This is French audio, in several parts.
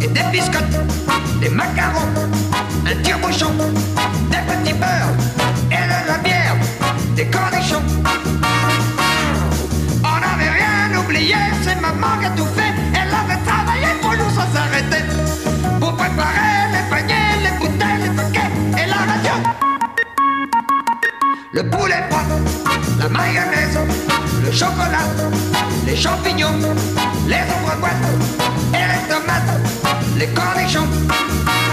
et des biscottes, des macarons, un tire-bouchon, des petits beurres et de la bière, des cornichons. On n'avait rien oublié, c'est maman qui a tout fait, elle avait travaillé pour nous sans s'arrêter, pour préparer les paniers, les bouteilles, les paquets et la radio. Le poulet pas, la mayonnaise, le chocolat, les champignons, les ombres boîtes les cornichons.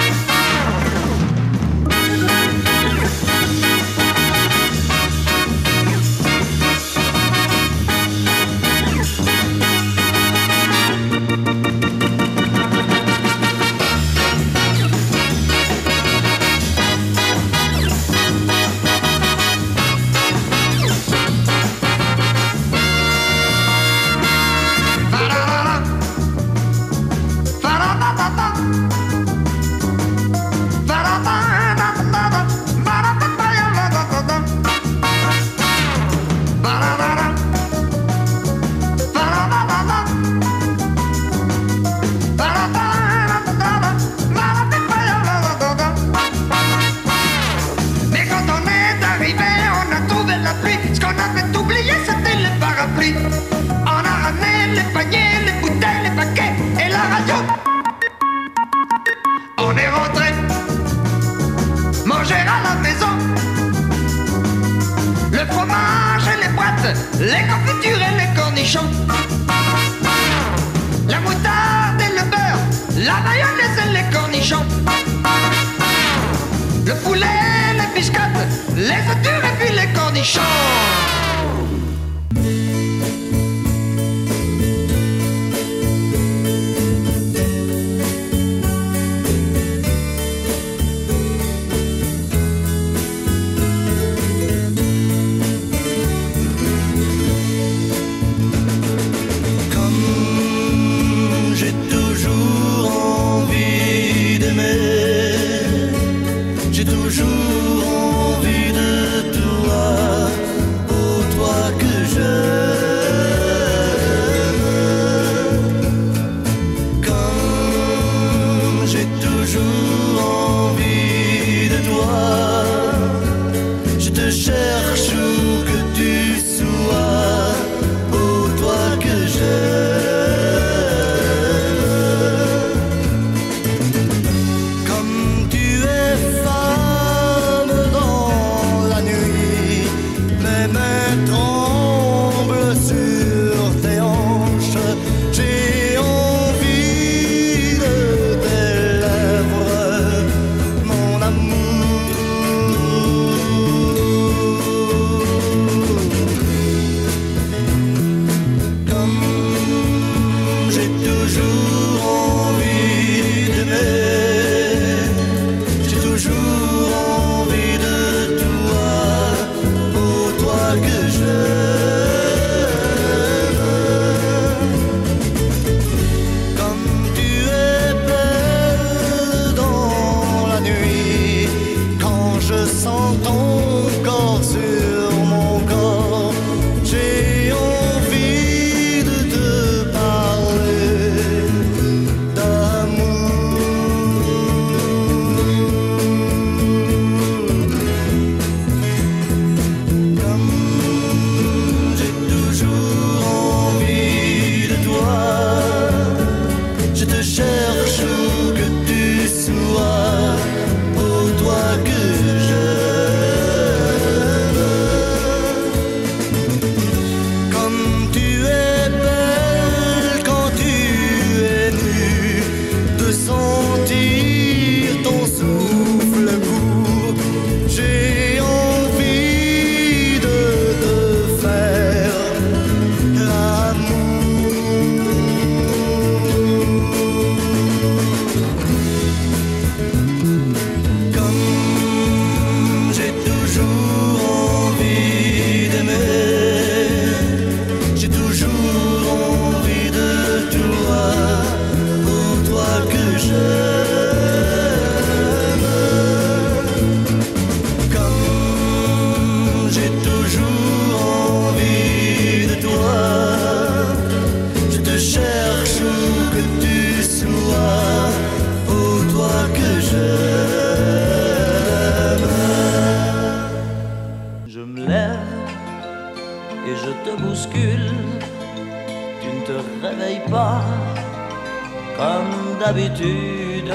D'habitude.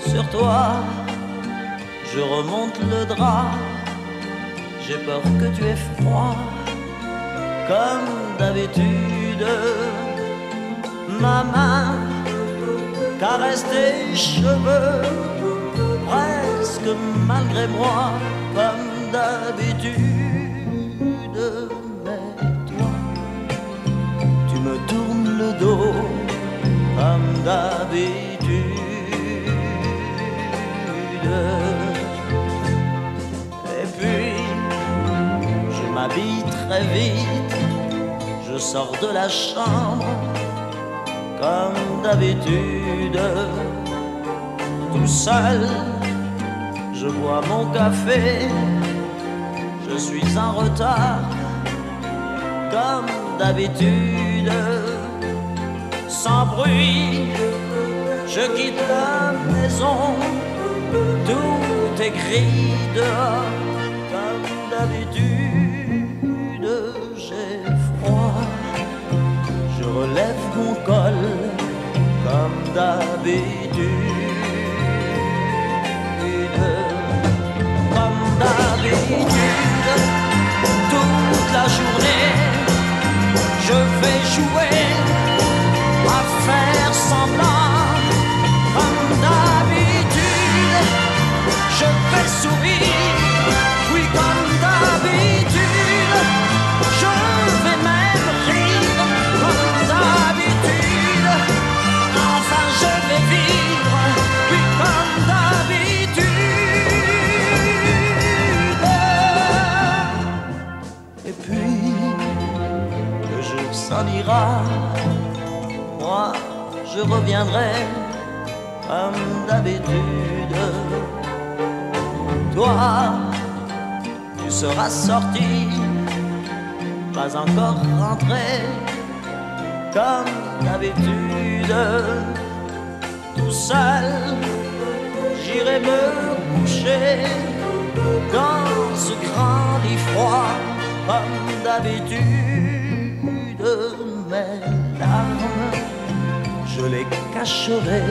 Sur toi, je remonte le drap. J'ai peur que tu aies froid comme d'habitude. Ma main caresse tes cheveux presque malgré moi comme d'habitude. Mais toi, tu me tournes le dos d'habitude. Et puis, je m'habille très vite, je sors de la chambre comme d'habitude, tout seul, je bois mon café, je suis en retard, comme d'habitude, sans bruit, je quitte la maison, tout est gris dehors, comme d'habitude, j'ai froid, je relève mon col, comme d'habitude. Comme d'habitude, toute la journée, je vais jouer Comme d'habitude, je vais sourire, oui, comme d'habitude, je vais même rire, comme d'habitude. Enfin, je vais vivre, oui, comme d'habitude. Et puis, le jour s'en ira, je reviendrai comme d'habitude. Toi, tu seras sorti, pas encore rentré, comme d'habitude. Tout seul, j'irai me coucher dans ce grand lit froid, comme d'habitude. Mes larmes, je les cacherai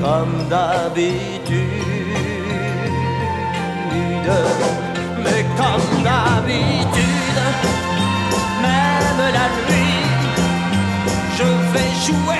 comme d'habitude. Mais comme d'habitude, même la nuit, je vais jouer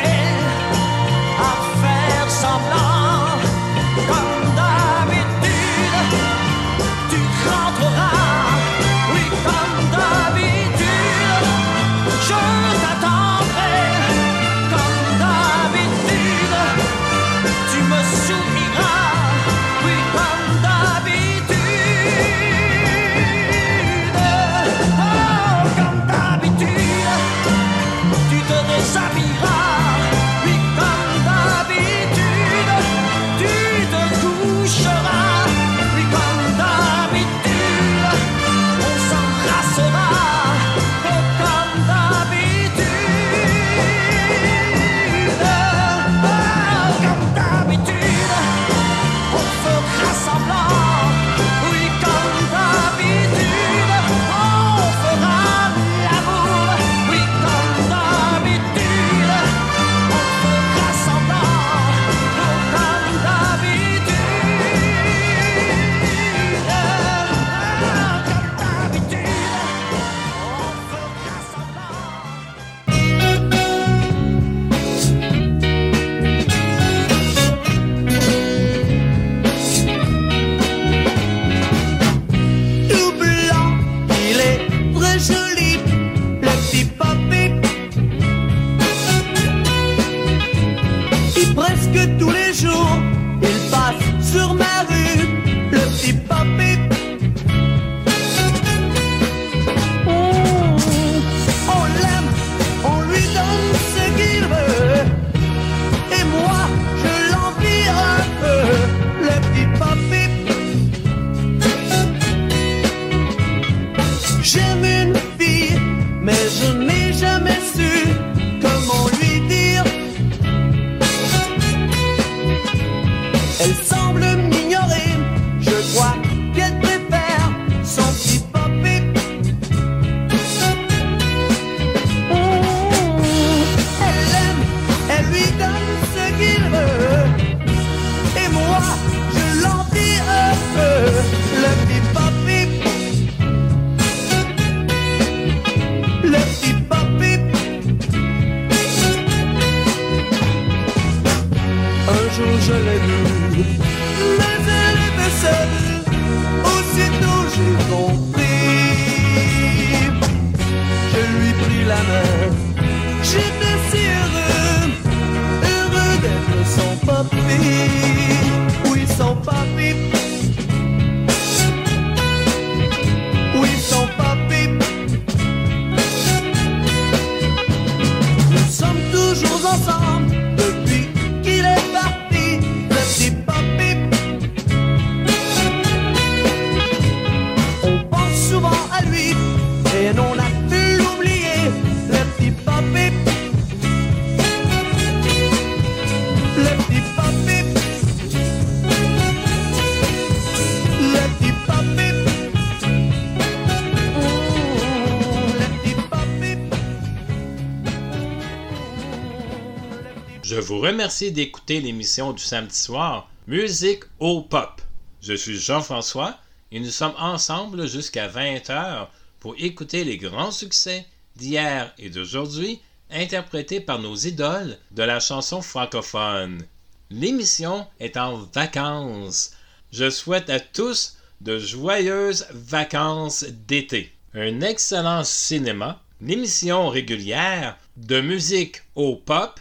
vous remercie d'écouter l'émission du samedi soir Musique au Pop. Je suis Jean-François et nous sommes ensemble jusqu'à 20h pour écouter les grands succès d'hier et d'aujourd'hui interprétés par nos idoles de la chanson francophone. L'émission est en vacances. Je souhaite à tous de joyeuses vacances d'été. Un excellent cinéma, l'émission régulière de musique au pop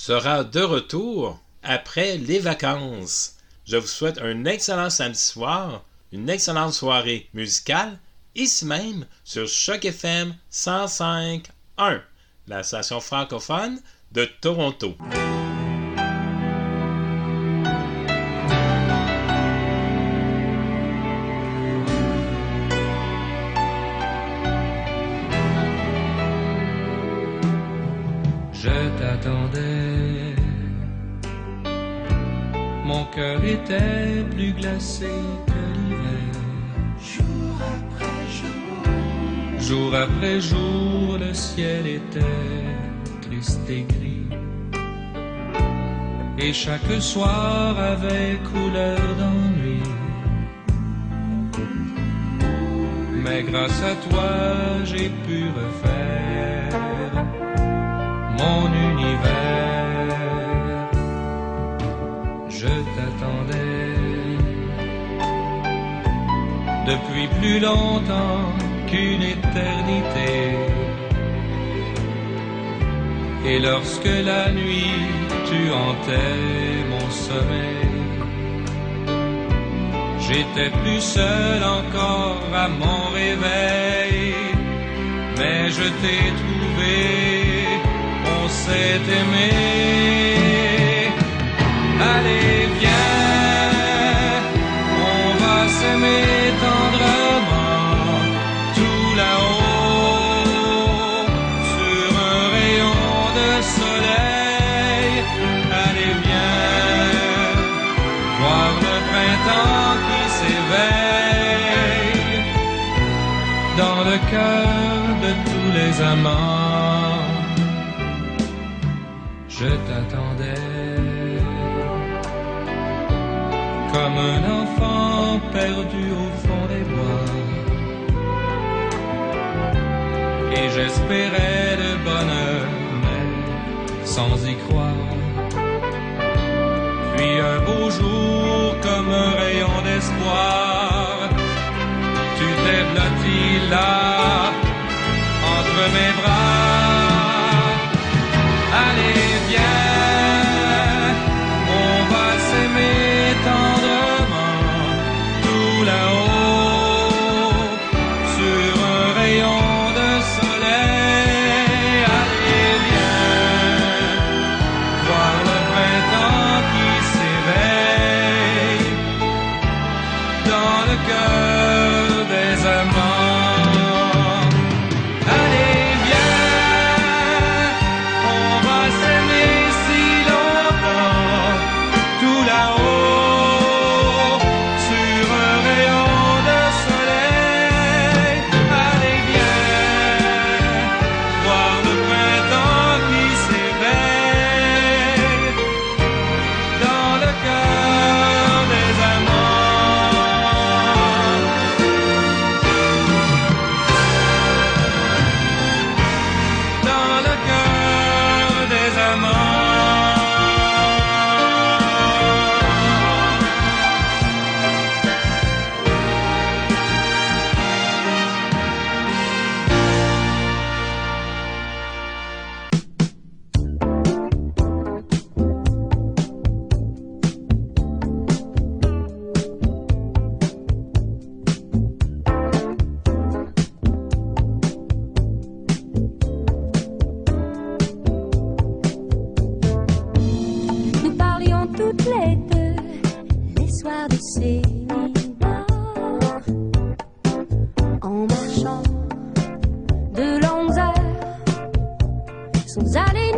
sera de retour après les vacances. Je vous souhaite un excellent samedi soir, une excellente soirée musicale, ici même sur Choc FM 105.1, la station francophone de Toronto. Glacé que l'hiver. Jour après jour. Jour après jour, le ciel était triste et gris. Et chaque soir avait couleur d'ennui. Mais grâce à toi, j'ai pu refaire mon univers. Je t'attendais depuis plus longtemps qu'une éternité. Et lorsque la nuit tu hantais mon sommeil, j'étais plus seul encore à mon réveil, mais je t'ai trouvé on s'est aimé. Allez, viens, on va s'aimer de tous les amants je t'attendais comme un enfant perdu au fond des bois. Et j'espérais le bonheur, mais sans y croire. Puis un beau jour, comme un rayon d'espoir, tu t'es blotti là, me Suzanne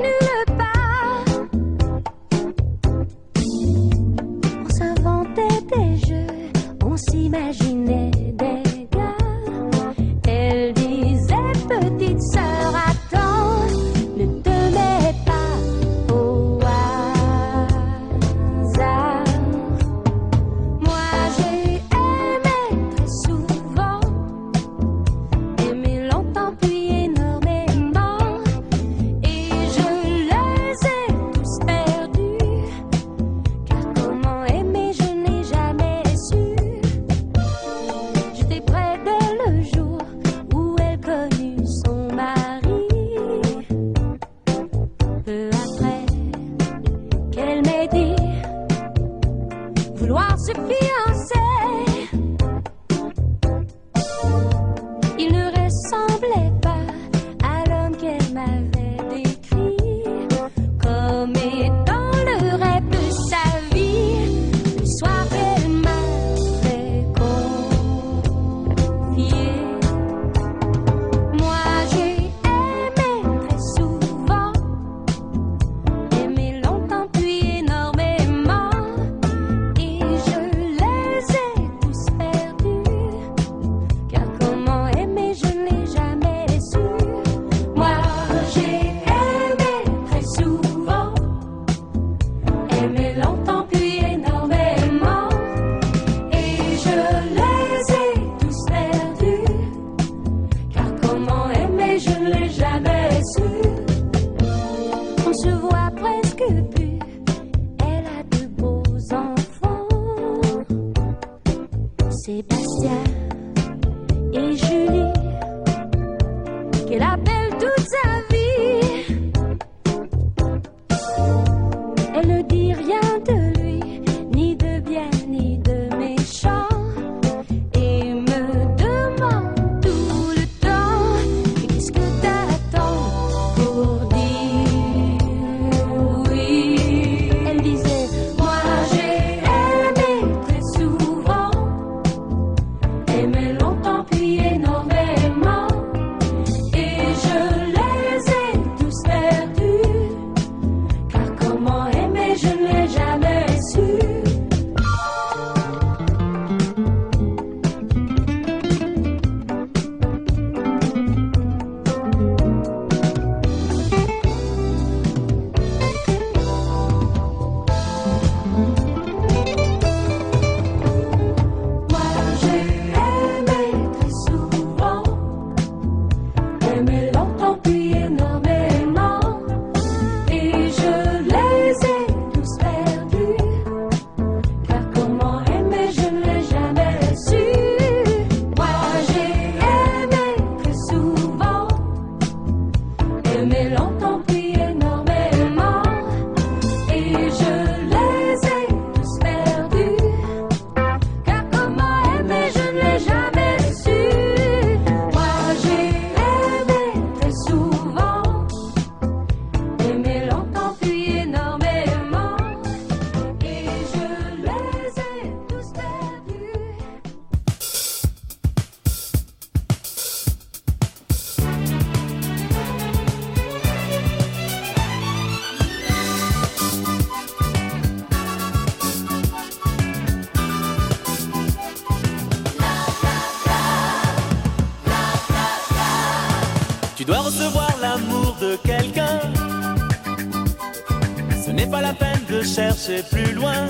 n'est pas la peine de chercher plus loin.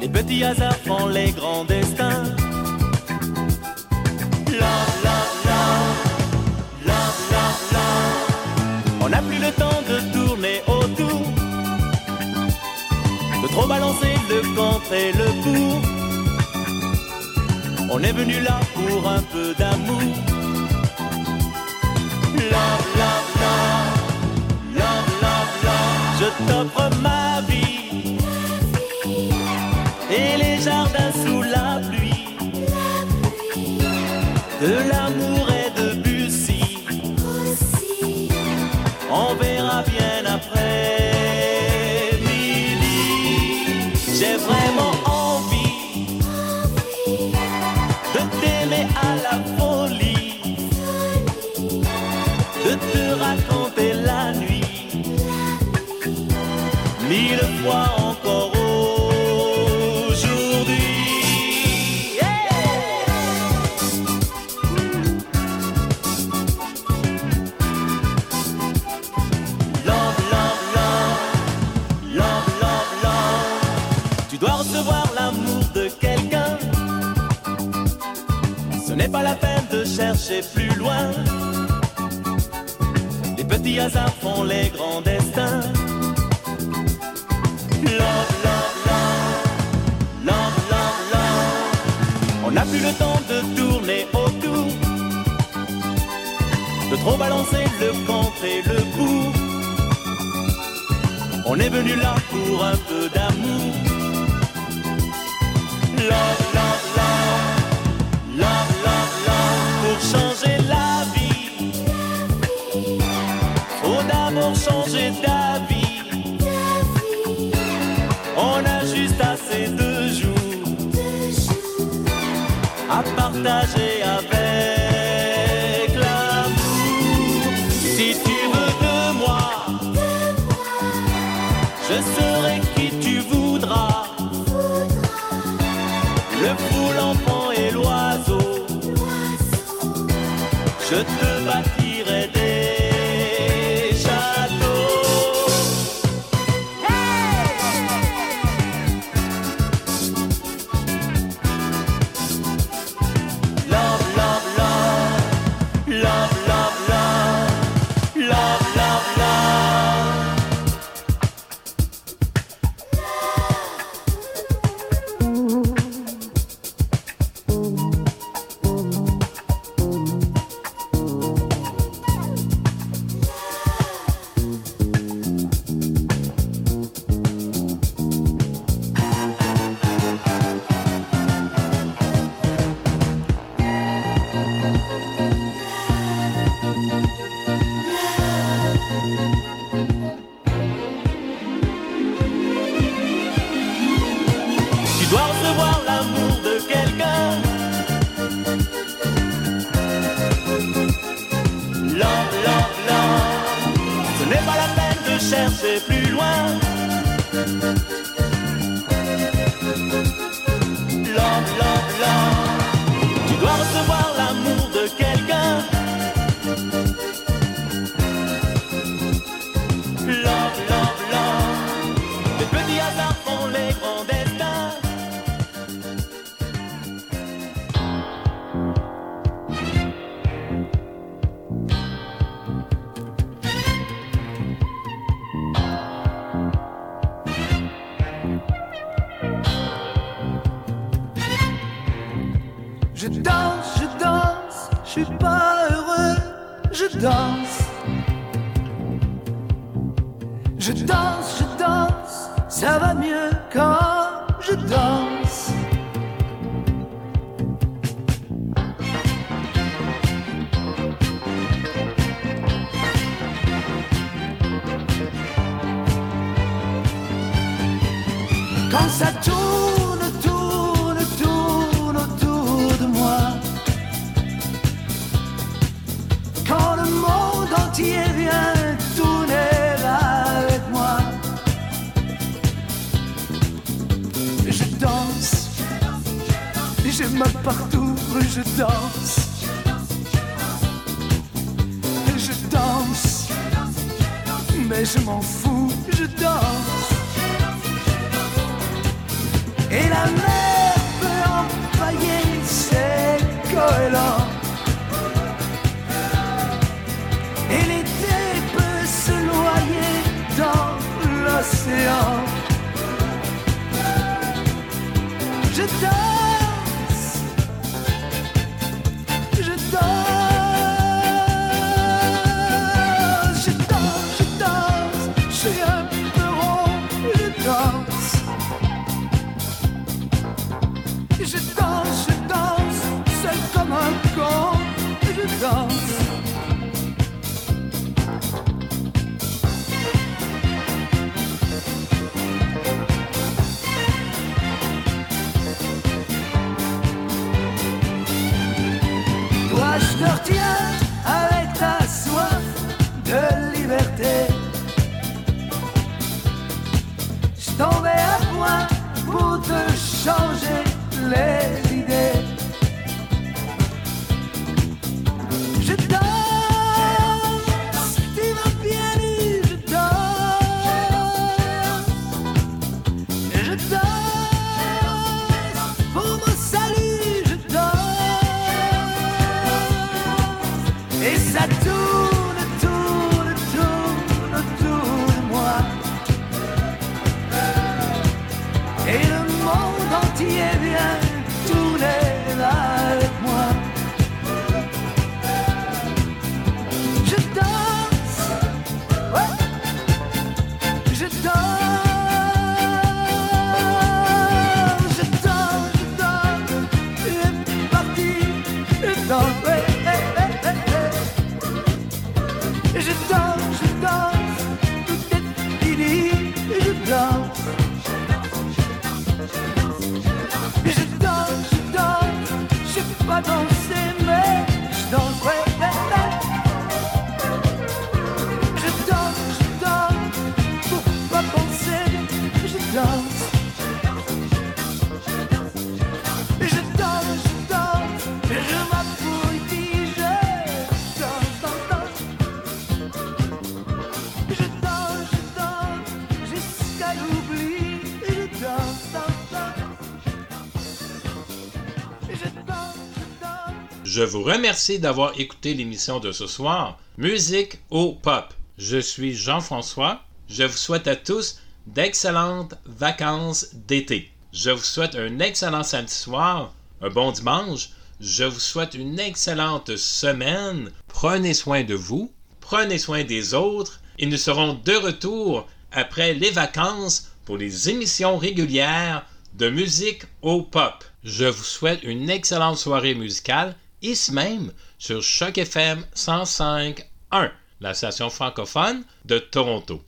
Les petits hasards font les grands destins. La la la la la love. On n'a plus le temps de tourner autour, de trop balancer le contre et le pour. On est venu là pour un peu d'amour. de l'amour et de Bussy. On verra bien après midi. J'ai vraiment envie, de t'aimer à la folie, de te raconter la nuit, mille fois. Chercher plus loin. Les petits hasards font les grands destins. Love, love, love, love, love, love. On n'a plus le temps de tourner autour. De trop balancer le contre et le pour. On est venu là pour un peu d'amour. Love, prawda, że ja suis pas heureux, je danse. Je danse, je danse, ça va mieux quand je danse. Je danse. Je danse, mais je m'en fous, je danse. Et la mer peut empailler ses goélands. Et l'été peut se noyer dans l'océan. Je danse, pour te changer les Je vous remercie d'avoir écouté l'émission de ce soir, Musique au Pop. Je suis Jean-François. Je vous souhaite à tous d'excellentes vacances d'été. Je vous souhaite un excellent samedi soir, un bon dimanche. Je vous souhaite une excellente semaine. Prenez soin de vous, prenez soin des autres et nous serons de retour après les vacances pour les émissions régulières de musique au pop. Je vous souhaite une excellente soirée musicale ici même sur Choc FM 105.1, la station francophone de Toronto.